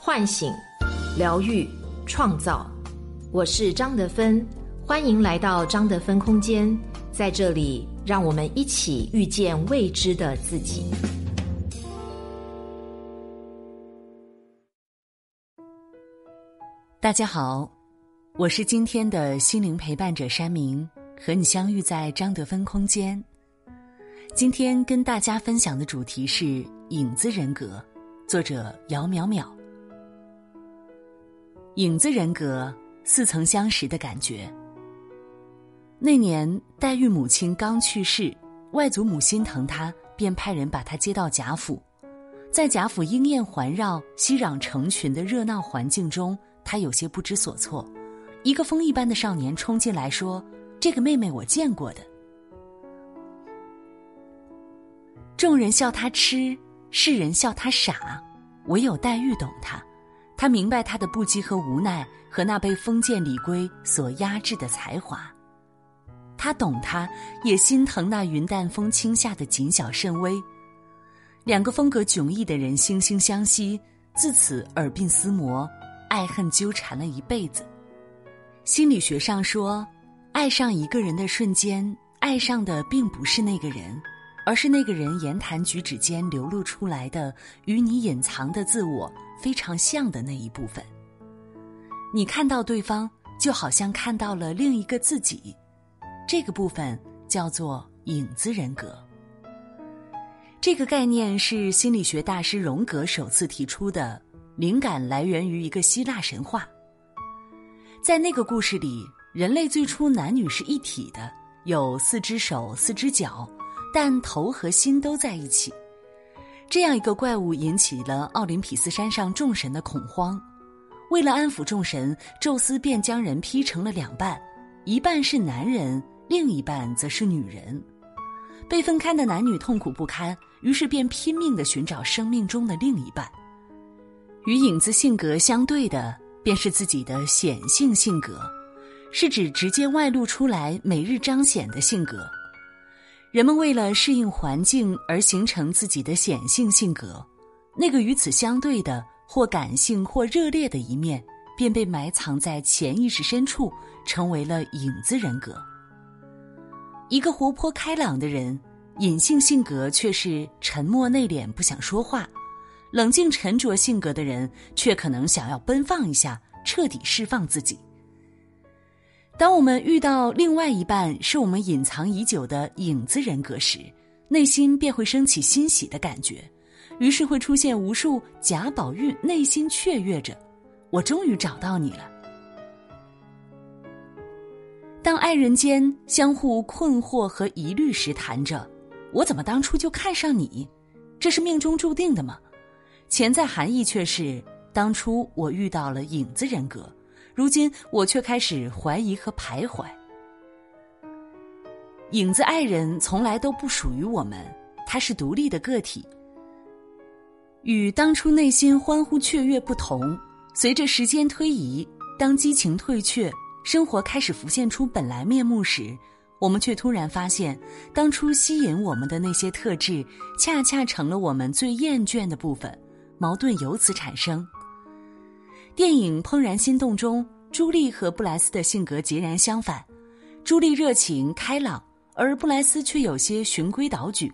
唤醒、疗愈、创造。我是张德芬，欢迎来到张德芬空间。在这里，让我们一起遇见未知的自己。大家好，我是今天的心灵陪伴者山明，和你相遇在张德芬空间。今天跟大家分享的主题是影子人格，作者姚淼淼。影子人格。似曾相识的感觉。那年，黛玉母亲刚去世，外祖母心疼她，便派人把她接到贾府。在贾府莺燕环绕、熙攘成群的热闹环境中，她有些不知所措。一个风一般的少年冲进来说：“这个妹妹我见过的。”众人笑他痴，世人笑他傻，唯有黛玉懂他。他明白他的不羁和无奈，和那被封建礼规所压制的才华。他懂他，也心疼那云淡风轻下的谨小慎微。两个风格迥异的人惺惺相惜，自此耳鬓厮磨，爱恨纠缠了一辈子。心理学上说，爱上一个人的瞬间，爱上的并不是那个人，而是那个人言谈举止间流露出来的与你隐藏的自我。非常像的那一部分，你看到对方，就好像看到了另一个自己，这个部分叫做影子人格。这个概念是心理学大师荣格首次提出的，灵感来源于一个希腊神话。在那个故事里，人类最初男女是一体的，有四只手、四只脚，但头和心都在一起。这样一个怪物引起了奥林匹斯山上众神的恐慌。为了安抚众神，宙斯便将人劈成了两半，一半是男人，另一半则是女人。被分开的男女痛苦不堪，于是便拼命的寻找生命中的另一半。与影子性格相对的，便是自己的显性性格，是指直接外露出来、每日彰显的性格。人们为了适应环境而形成自己的显性性格，那个与此相对的或感性或热烈的一面，便被埋藏在潜意识深处，成为了影子人格。一个活泼开朗的人，隐性性格却是沉默内敛，不想说话；冷静沉着性格的人，却可能想要奔放一下，彻底释放自己。当我们遇到另外一半是我们隐藏已久的影子人格时，内心便会升起欣喜的感觉，于是会出现无数贾宝玉内心雀跃着：“我终于找到你了。”当爱人间相互困惑和疑虑时，谈着：“我怎么当初就看上你？这是命中注定的吗？”潜在含义却是：当初我遇到了影子人格。如今我却开始怀疑和徘徊。影子爱人从来都不属于我们，他是独立的个体。与当初内心欢呼雀跃不同，随着时间推移，当激情退却，生活开始浮现出本来面目时，我们却突然发现，当初吸引我们的那些特质，恰恰成了我们最厌倦的部分，矛盾由此产生。电影《怦然心动》中，朱莉和布莱斯的性格截然相反。朱莉热情开朗，而布莱斯却有些循规蹈矩。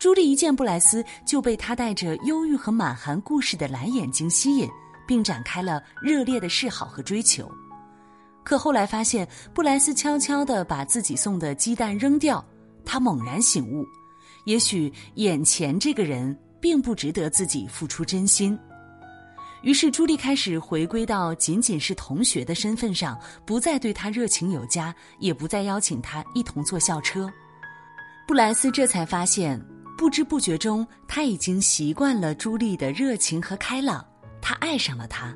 朱莉一见布莱斯，就被他带着忧郁和满含故事的蓝眼睛吸引，并展开了热烈的示好和追求。可后来发现，布莱斯悄悄地把自己送的鸡蛋扔掉，他猛然醒悟，也许眼前这个人并不值得自己付出真心。于是，朱莉开始回归到仅仅是同学的身份上，不再对他热情有加，也不再邀请他一同坐校车。布莱斯这才发现，不知不觉中，他已经习惯了朱莉的热情和开朗，他爱上了她。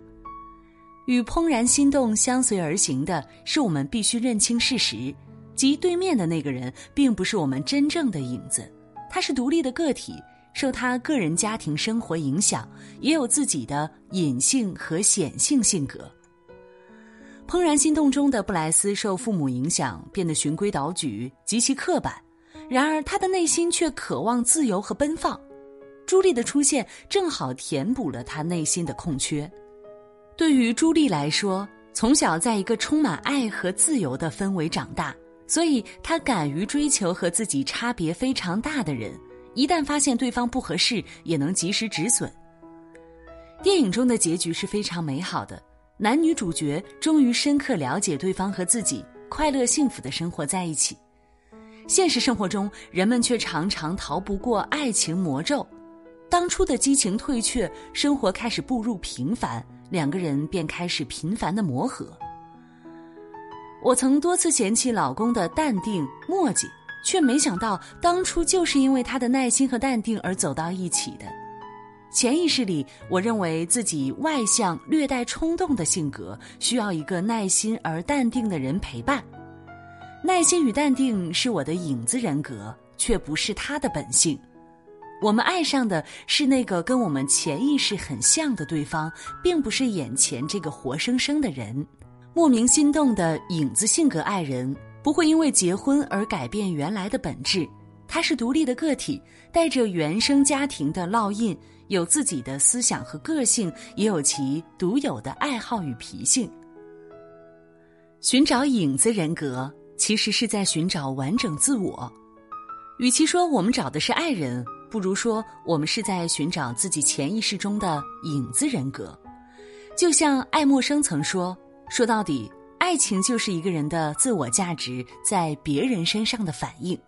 与怦然心动相随而行的是，我们必须认清事实，即对面的那个人并不是我们真正的影子，他是独立的个体。受他个人家庭生活影响，也有自己的隐性和显性性格。怦然心动中的布莱斯受父母影响，变得循规蹈矩、极其刻板；然而他的内心却渴望自由和奔放。朱莉的出现正好填补了他内心的空缺。对于朱莉来说，从小在一个充满爱和自由的氛围长大，所以她敢于追求和自己差别非常大的人。一旦发现对方不合适，也能及时止损。电影中的结局是非常美好的，男女主角终于深刻了解对方和自己，快乐幸福的生活在一起。现实生活中，人们却常常逃不过爱情魔咒，当初的激情退却，生活开始步入平凡，两个人便开始频繁的磨合。我曾多次嫌弃老公的淡定墨迹。却没想到，当初就是因为他的耐心和淡定而走到一起的。潜意识里，我认为自己外向、略带冲动的性格，需要一个耐心而淡定的人陪伴。耐心与淡定是我的影子人格，却不是他的本性。我们爱上的是那个跟我们潜意识很像的对方，并不是眼前这个活生生的人。莫名心动的影子性格爱人。不会因为结婚而改变原来的本质，他是独立的个体，带着原生家庭的烙印，有自己的思想和个性，也有其独有的爱好与脾性。寻找影子人格，其实是在寻找完整自我。与其说我们找的是爱人，不如说我们是在寻找自己潜意识中的影子人格。就像爱默生曾说：“说到底。”爱情就是一个人的自我价值在别人身上的反应，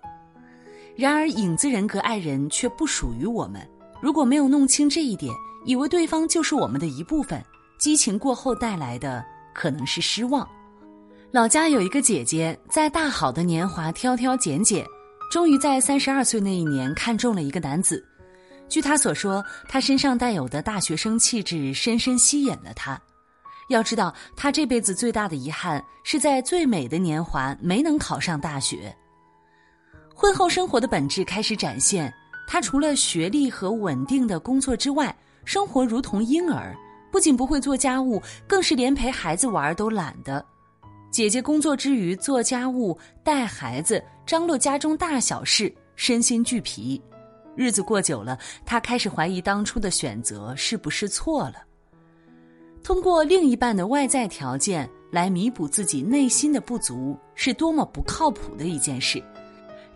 然而影子人格爱人却不属于我们。如果没有弄清这一点，以为对方就是我们的一部分，激情过后带来的可能是失望。老家有一个姐姐，在大好的年华挑挑拣拣，终于在三十二岁那一年看中了一个男子。据她所说，他身上带有的大学生气质深深吸引了她。要知道，他这辈子最大的遗憾是在最美的年华没能考上大学。婚后生活的本质开始展现，他除了学历和稳定的工作之外，生活如同婴儿，不仅不会做家务，更是连陪孩子玩都懒得。姐姐工作之余做家务、带孩子、张罗家中大小事，身心俱疲。日子过久了，她开始怀疑当初的选择是不是错了。通过另一半的外在条件来弥补自己内心的不足，是多么不靠谱的一件事。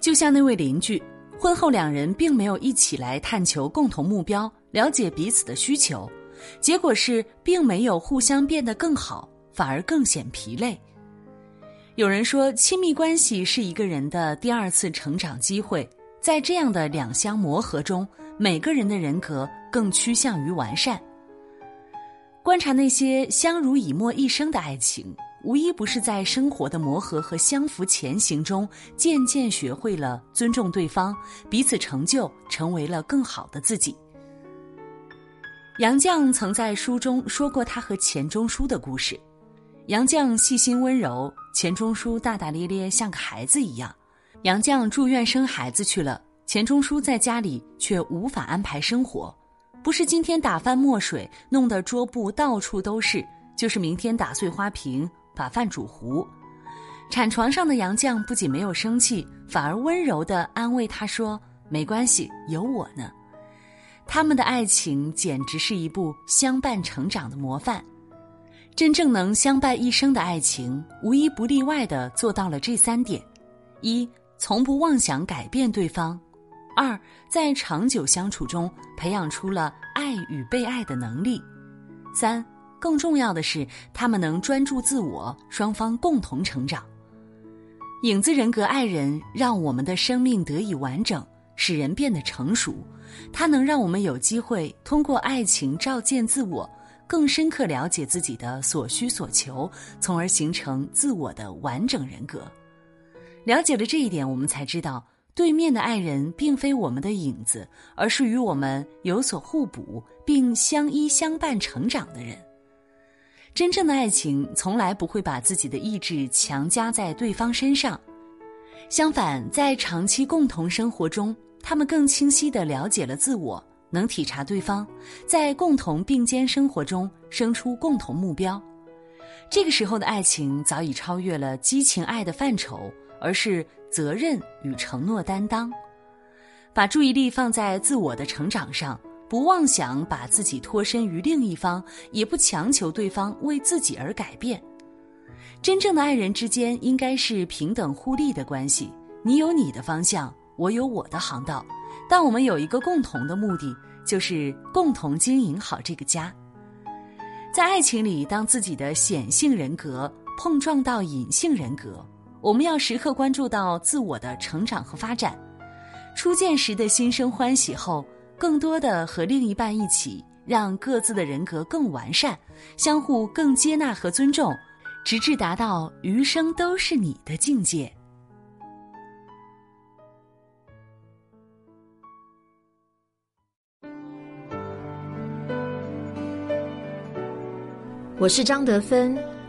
就像那位邻居，婚后两人并没有一起来探求共同目标，了解彼此的需求，结果是并没有互相变得更好，反而更显疲累。有人说，亲密关系是一个人的第二次成长机会，在这样的两相磨合中，每个人的人格更趋向于完善。观察那些相濡以沫一生的爱情，无一不是在生活的磨合和相扶前行中，渐渐学会了尊重对方，彼此成就，成为了更好的自己。杨绛曾在书中说过他和钱钟书的故事：杨绛细心温柔，钱钟书大大咧咧，像个孩子一样。杨绛住院生孩子去了，钱钟书在家里却无法安排生活。不是今天打翻墨水，弄得桌布到处都是，就是明天打碎花瓶，把饭煮糊。产床上的杨绛不仅没有生气，反而温柔地安慰他说：“没关系，有我呢。”他们的爱情简直是一部相伴成长的模范。真正能相伴一生的爱情，无一不例外地做到了这三点：一，从不妄想改变对方。二，在长久相处中培养出了爱与被爱的能力。三，更重要的是，他们能专注自我，双方共同成长。影子人格爱人让我们的生命得以完整，使人变得成熟。它能让我们有机会通过爱情照见自我，更深刻了解自己的所需所求，从而形成自我的完整人格。了解了这一点，我们才知道。对面的爱人并非我们的影子，而是与我们有所互补并相依相伴成长的人。真正的爱情从来不会把自己的意志强加在对方身上，相反，在长期共同生活中，他们更清晰地了解了自我，能体察对方，在共同并肩生活中生出共同目标。这个时候的爱情早已超越了激情爱的范畴，而是。责任与承诺担当，把注意力放在自我的成长上，不妄想把自己脱身于另一方，也不强求对方为自己而改变。真正的爱人之间应该是平等互利的关系，你有你的方向，我有我的航道，但我们有一个共同的目的，就是共同经营好这个家。在爱情里，当自己的显性人格碰撞到隐性人格，我们要时刻关注到自我的成长和发展。初见时的心生欢喜后，更多的和另一半一起，让各自的人格更完善，相互更接纳和尊重，直至达到余生都是你的境界。我是张德芬，